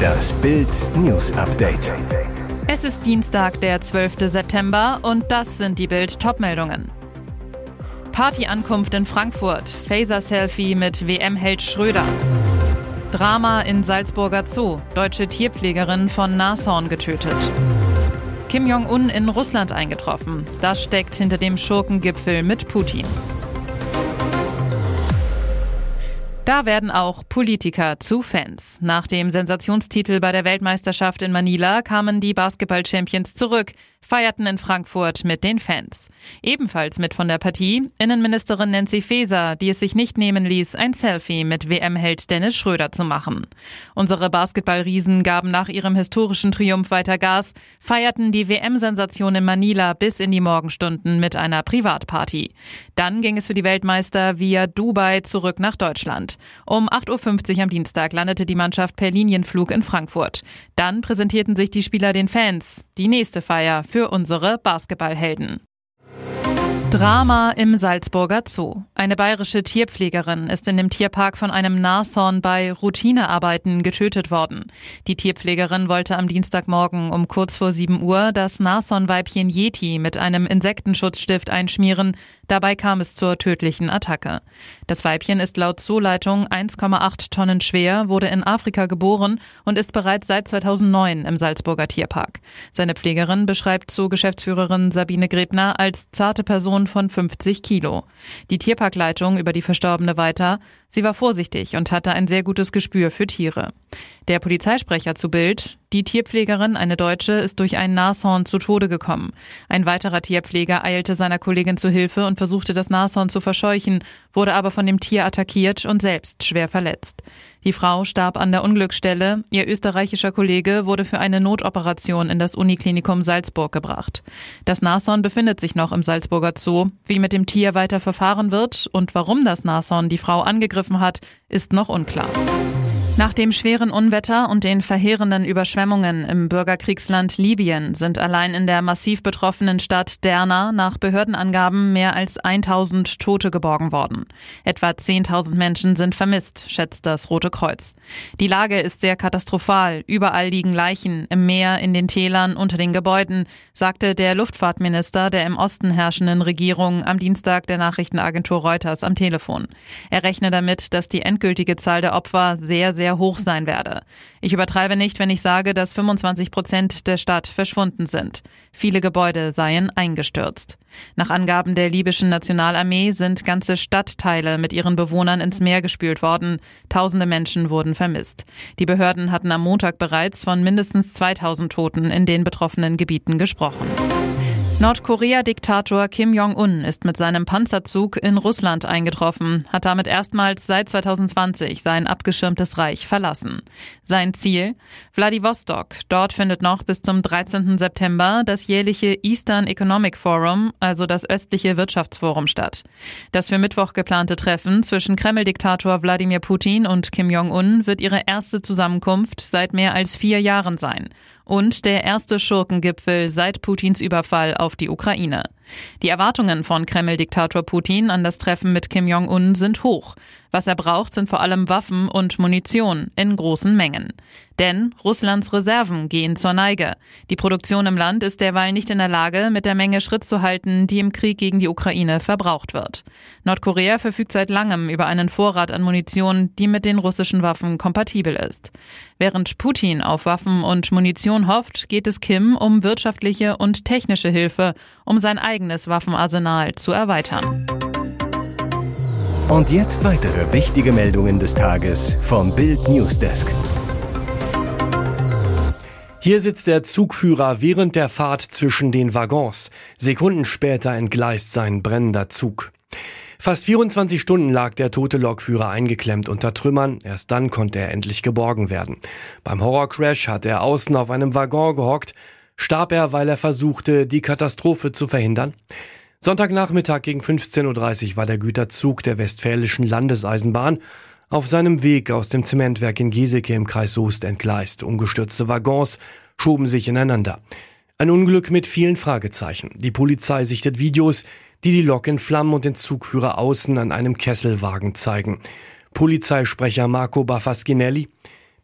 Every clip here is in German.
Das Bild News Update. Es ist Dienstag, der 12. September und das sind die Bild Topmeldungen. Partyankunft in Frankfurt, Phaser Selfie mit WM-Held Schröder. Drama in Salzburger Zoo, deutsche Tierpflegerin von Nashorn getötet. Kim Jong-un in Russland eingetroffen. Das steckt hinter dem Schurkengipfel mit Putin. Da werden auch Politiker zu Fans. Nach dem Sensationstitel bei der Weltmeisterschaft in Manila kamen die Basketball-Champions zurück, feierten in Frankfurt mit den Fans. Ebenfalls mit von der Partie Innenministerin Nancy Faeser, die es sich nicht nehmen ließ, ein Selfie mit WM-Held Dennis Schröder zu machen. Unsere Basketballriesen gaben nach ihrem historischen Triumph weiter Gas, feierten die WM-Sensation in Manila bis in die Morgenstunden mit einer Privatparty. Dann ging es für die Weltmeister via Dubai zurück nach Deutschland. Um 8.50 Uhr am Dienstag landete die Mannschaft per Linienflug in Frankfurt. Dann präsentierten sich die Spieler den Fans. Die nächste Feier für unsere Basketballhelden. Drama im Salzburger Zoo. Eine bayerische Tierpflegerin ist in dem Tierpark von einem Nashorn bei Routinearbeiten getötet worden. Die Tierpflegerin wollte am Dienstagmorgen um kurz vor 7 Uhr das Nashornweibchen Yeti mit einem Insektenschutzstift einschmieren. Dabei kam es zur tödlichen Attacke. Das Weibchen ist laut Zooleitung 1,8 Tonnen schwer, wurde in Afrika geboren und ist bereits seit 2009 im Salzburger Tierpark. Seine Pflegerin beschreibt Zoo-Geschäftsführerin Sabine Grebner als zarte Person Person von 50 Kilo. Die Tierparkleitung über die Verstorbene weiter. Sie war vorsichtig und hatte ein sehr gutes Gespür für Tiere. Der Polizeisprecher zu Bild. Die Tierpflegerin, eine Deutsche, ist durch ein Nashorn zu Tode gekommen. Ein weiterer Tierpfleger eilte seiner Kollegin zu Hilfe und versuchte das Nashorn zu verscheuchen, wurde aber von dem Tier attackiert und selbst schwer verletzt. Die Frau starb an der Unglücksstelle. Ihr österreichischer Kollege wurde für eine Notoperation in das Uniklinikum Salzburg gebracht. Das Nashorn befindet sich noch im Salzburger Zoo. Wie mit dem Tier weiter verfahren wird und warum das Nashorn die Frau angegriffen hat, ist noch unklar. Nach dem schweren Unwetter und den verheerenden Überschwemmungen im Bürgerkriegsland Libyen sind allein in der massiv betroffenen Stadt Derna nach Behördenangaben mehr als 1000 Tote geborgen worden. Etwa 10.000 Menschen sind vermisst, schätzt das Rote Kreuz. Die Lage ist sehr katastrophal. Überall liegen Leichen, im Meer, in den Tälern, unter den Gebäuden, sagte der Luftfahrtminister der im Osten herrschenden Regierung am Dienstag der Nachrichtenagentur Reuters am Telefon. Er rechne damit, dass die endgültige Zahl der Opfer sehr, sehr hoch sein werde. Ich übertreibe nicht, wenn ich sage, dass 25 Prozent der Stadt verschwunden sind. Viele Gebäude seien eingestürzt. Nach Angaben der libyschen Nationalarmee sind ganze Stadtteile mit ihren Bewohnern ins Meer gespült worden. Tausende Menschen wurden vermisst. Die Behörden hatten am Montag bereits von mindestens 2000 Toten in den betroffenen Gebieten gesprochen. Nordkorea-Diktator Kim Jong-un ist mit seinem Panzerzug in Russland eingetroffen, hat damit erstmals seit 2020 sein abgeschirmtes Reich verlassen. Sein Ziel? Vladivostok. Dort findet noch bis zum 13. September das jährliche Eastern Economic Forum, also das östliche Wirtschaftsforum statt. Das für Mittwoch geplante Treffen zwischen Kreml-Diktator Wladimir Putin und Kim Jong-un wird ihre erste Zusammenkunft seit mehr als vier Jahren sein und der erste Schurkengipfel seit Putins Überfall auf die Ukraine. Die Erwartungen von Kreml-Diktator Putin an das Treffen mit Kim Jong-un sind hoch. Was er braucht, sind vor allem Waffen und Munition in großen Mengen. Denn Russlands Reserven gehen zur Neige. Die Produktion im Land ist derweil nicht in der Lage, mit der Menge Schritt zu halten, die im Krieg gegen die Ukraine verbraucht wird. Nordkorea verfügt seit langem über einen Vorrat an Munition, die mit den russischen Waffen kompatibel ist. Während Putin auf Waffen und Munition hofft, geht es Kim um wirtschaftliche und technische Hilfe, um sein eigenes Waffenarsenal zu erweitern. Und jetzt weitere wichtige Meldungen des Tages vom Bild Newsdesk. Hier sitzt der Zugführer während der Fahrt zwischen den Waggons. Sekunden später entgleist sein brennender Zug. Fast 24 Stunden lag der tote Lokführer eingeklemmt unter Trümmern. Erst dann konnte er endlich geborgen werden. Beim Horrorcrash hat er außen auf einem Waggon gehockt. Starb er, weil er versuchte, die Katastrophe zu verhindern? Sonntagnachmittag gegen 15.30 Uhr war der Güterzug der Westfälischen Landeseisenbahn auf seinem Weg aus dem Zementwerk in Giesecke im Kreis Soest entgleist. Umgestürzte Waggons schoben sich ineinander. Ein Unglück mit vielen Fragezeichen. Die Polizei sichtet Videos, die die Lok in Flammen und den Zugführer außen an einem Kesselwagen zeigen. Polizeisprecher Marco Baffaschinelli.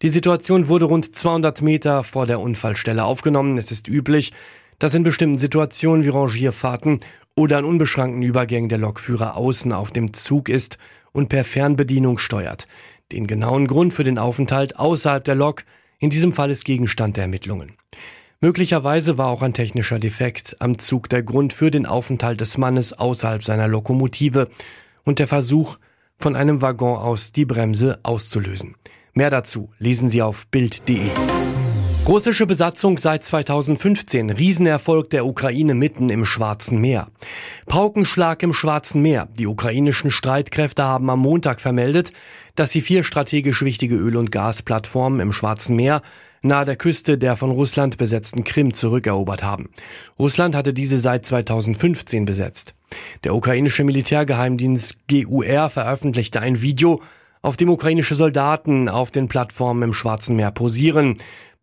Die Situation wurde rund 200 Meter vor der Unfallstelle aufgenommen. Es ist üblich, dass in bestimmten Situationen wie Rangierfahrten oder an unbeschränkten Übergängen der Lokführer außen auf dem Zug ist und per Fernbedienung steuert. Den genauen Grund für den Aufenthalt außerhalb der Lok in diesem Fall ist Gegenstand der Ermittlungen. Möglicherweise war auch ein technischer Defekt am Zug der Grund für den Aufenthalt des Mannes außerhalb seiner Lokomotive und der Versuch, von einem Waggon aus die Bremse auszulösen. Mehr dazu lesen Sie auf Bild.de. Russische Besatzung seit 2015. Riesenerfolg der Ukraine mitten im Schwarzen Meer. Paukenschlag im Schwarzen Meer. Die ukrainischen Streitkräfte haben am Montag vermeldet, dass sie vier strategisch wichtige Öl- und Gasplattformen im Schwarzen Meer nahe der Küste der von Russland besetzten Krim zurückerobert haben. Russland hatte diese seit 2015 besetzt. Der ukrainische Militärgeheimdienst GUR veröffentlichte ein Video, auf dem ukrainische Soldaten auf den Plattformen im Schwarzen Meer posieren.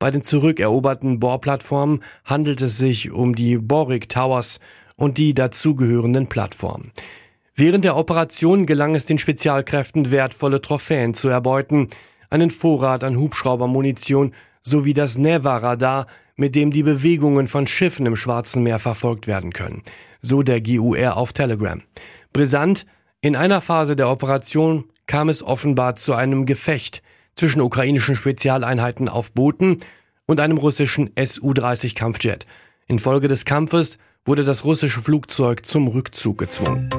Bei den zurückeroberten Bohrplattformen handelt es sich um die Borik Towers und die dazugehörenden Plattformen. Während der Operation gelang es den Spezialkräften wertvolle Trophäen zu erbeuten, einen Vorrat an Hubschraubermunition sowie das Neva-Radar, mit dem die Bewegungen von Schiffen im Schwarzen Meer verfolgt werden können. So der GUR auf Telegram. Brisant, in einer Phase der Operation kam es offenbar zu einem Gefecht zwischen ukrainischen Spezialeinheiten auf Booten und einem russischen Su-30 Kampfjet. Infolge des Kampfes wurde das russische Flugzeug zum Rückzug gezwungen.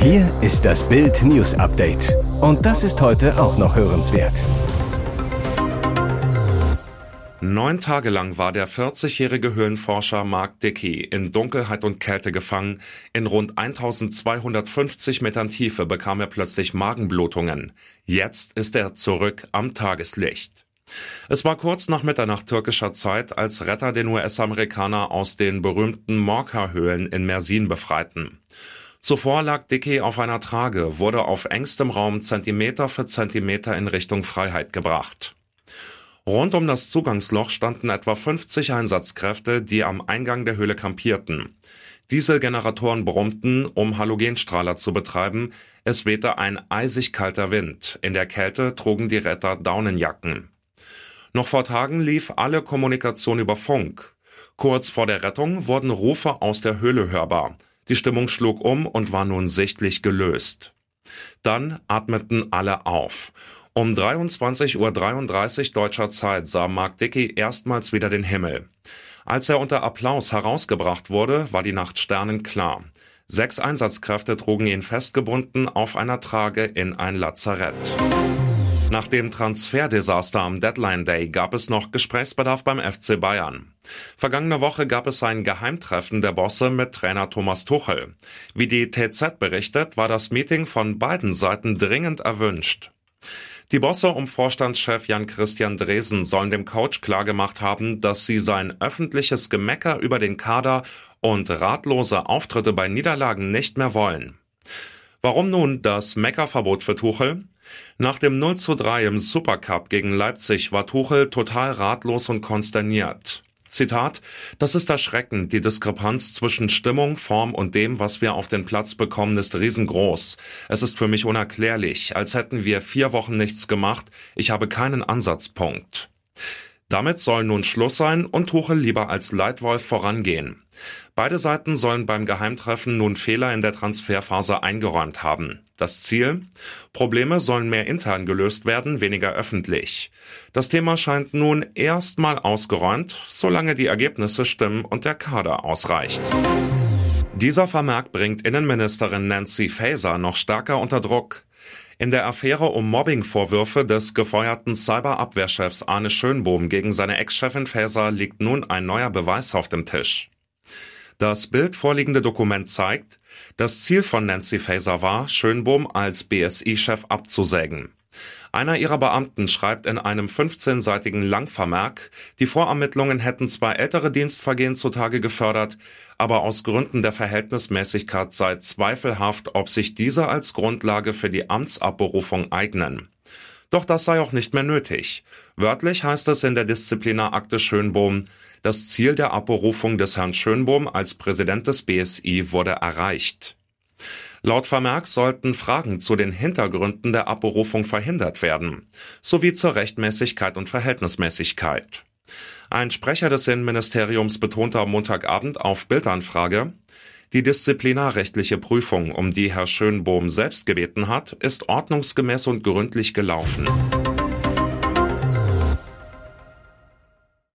Hier ist das Bild News Update. Und das ist heute auch noch hörenswert. Neun Tage lang war der 40-jährige Höhlenforscher Mark Dickey in Dunkelheit und Kälte gefangen. In rund 1250 Metern Tiefe bekam er plötzlich Magenblutungen. Jetzt ist er zurück am Tageslicht. Es war kurz nach Mitternacht türkischer Zeit, als Retter den US-Amerikaner aus den berühmten Morka-Höhlen in Mersin befreiten. Zuvor lag Dickey auf einer Trage, wurde auf engstem Raum Zentimeter für Zentimeter in Richtung Freiheit gebracht. Rund um das Zugangsloch standen etwa 50 Einsatzkräfte, die am Eingang der Höhle kampierten. Dieselgeneratoren brummten, um Halogenstrahler zu betreiben. Es wehte ein eisig kalter Wind. In der Kälte trugen die Retter Daunenjacken. Noch vor Tagen lief alle Kommunikation über Funk. Kurz vor der Rettung wurden Rufe aus der Höhle hörbar. Die Stimmung schlug um und war nun sichtlich gelöst. Dann atmeten alle auf. Um 23.33 Uhr deutscher Zeit sah Mark Dickey erstmals wieder den Himmel. Als er unter Applaus herausgebracht wurde, war die Nacht sternenklar. Sechs Einsatzkräfte trugen ihn festgebunden auf einer Trage in ein Lazarett. Nach dem Transferdesaster am Deadline Day gab es noch Gesprächsbedarf beim FC Bayern. Vergangene Woche gab es ein Geheimtreffen der Bosse mit Trainer Thomas Tuchel. Wie die TZ berichtet, war das Meeting von beiden Seiten dringend erwünscht. Die Bosse um Vorstandschef Jan-Christian Dresen sollen dem Coach klargemacht haben, dass sie sein öffentliches Gemecker über den Kader und ratlose Auftritte bei Niederlagen nicht mehr wollen. Warum nun das Meckerverbot für Tuchel? Nach dem 0 zu 3 im Supercup gegen Leipzig war Tuchel total ratlos und konsterniert. Zitat, das ist erschreckend. Die Diskrepanz zwischen Stimmung, Form und dem, was wir auf den Platz bekommen, ist riesengroß. Es ist für mich unerklärlich, als hätten wir vier Wochen nichts gemacht. Ich habe keinen Ansatzpunkt. Damit soll nun Schluss sein und Tuchel lieber als Leitwolf vorangehen. Beide Seiten sollen beim Geheimtreffen nun Fehler in der Transferphase eingeräumt haben. Das Ziel? Probleme sollen mehr intern gelöst werden, weniger öffentlich. Das Thema scheint nun erstmal ausgeräumt, solange die Ergebnisse stimmen und der Kader ausreicht. Dieser Vermerk bringt Innenministerin Nancy Faeser noch stärker unter Druck. In der Affäre um Mobbingvorwürfe des gefeuerten Cyberabwehrchefs Arne Schönbohm gegen seine Ex-Chefin Faeser liegt nun ein neuer Beweis auf dem Tisch. Das Bild vorliegende Dokument zeigt, das Ziel von Nancy Faeser war, Schönbohm als BSI-Chef abzusägen. Einer ihrer Beamten schreibt in einem 15-seitigen Langvermerk, die Vorermittlungen hätten zwar ältere Dienstvergehen zutage gefördert, aber aus Gründen der Verhältnismäßigkeit sei zweifelhaft, ob sich diese als Grundlage für die Amtsabberufung eignen. Doch das sei auch nicht mehr nötig. Wörtlich heißt es in der Disziplinarakte Schönbohm, das Ziel der Abberufung des Herrn Schönbohm als Präsident des BSI wurde erreicht. Laut Vermerk sollten Fragen zu den Hintergründen der Abberufung verhindert werden, sowie zur Rechtmäßigkeit und Verhältnismäßigkeit. Ein Sprecher des Innenministeriums betonte am Montagabend auf Bildanfrage, die disziplinarrechtliche Prüfung, um die Herr Schönbohm selbst gebeten hat, ist ordnungsgemäß und gründlich gelaufen.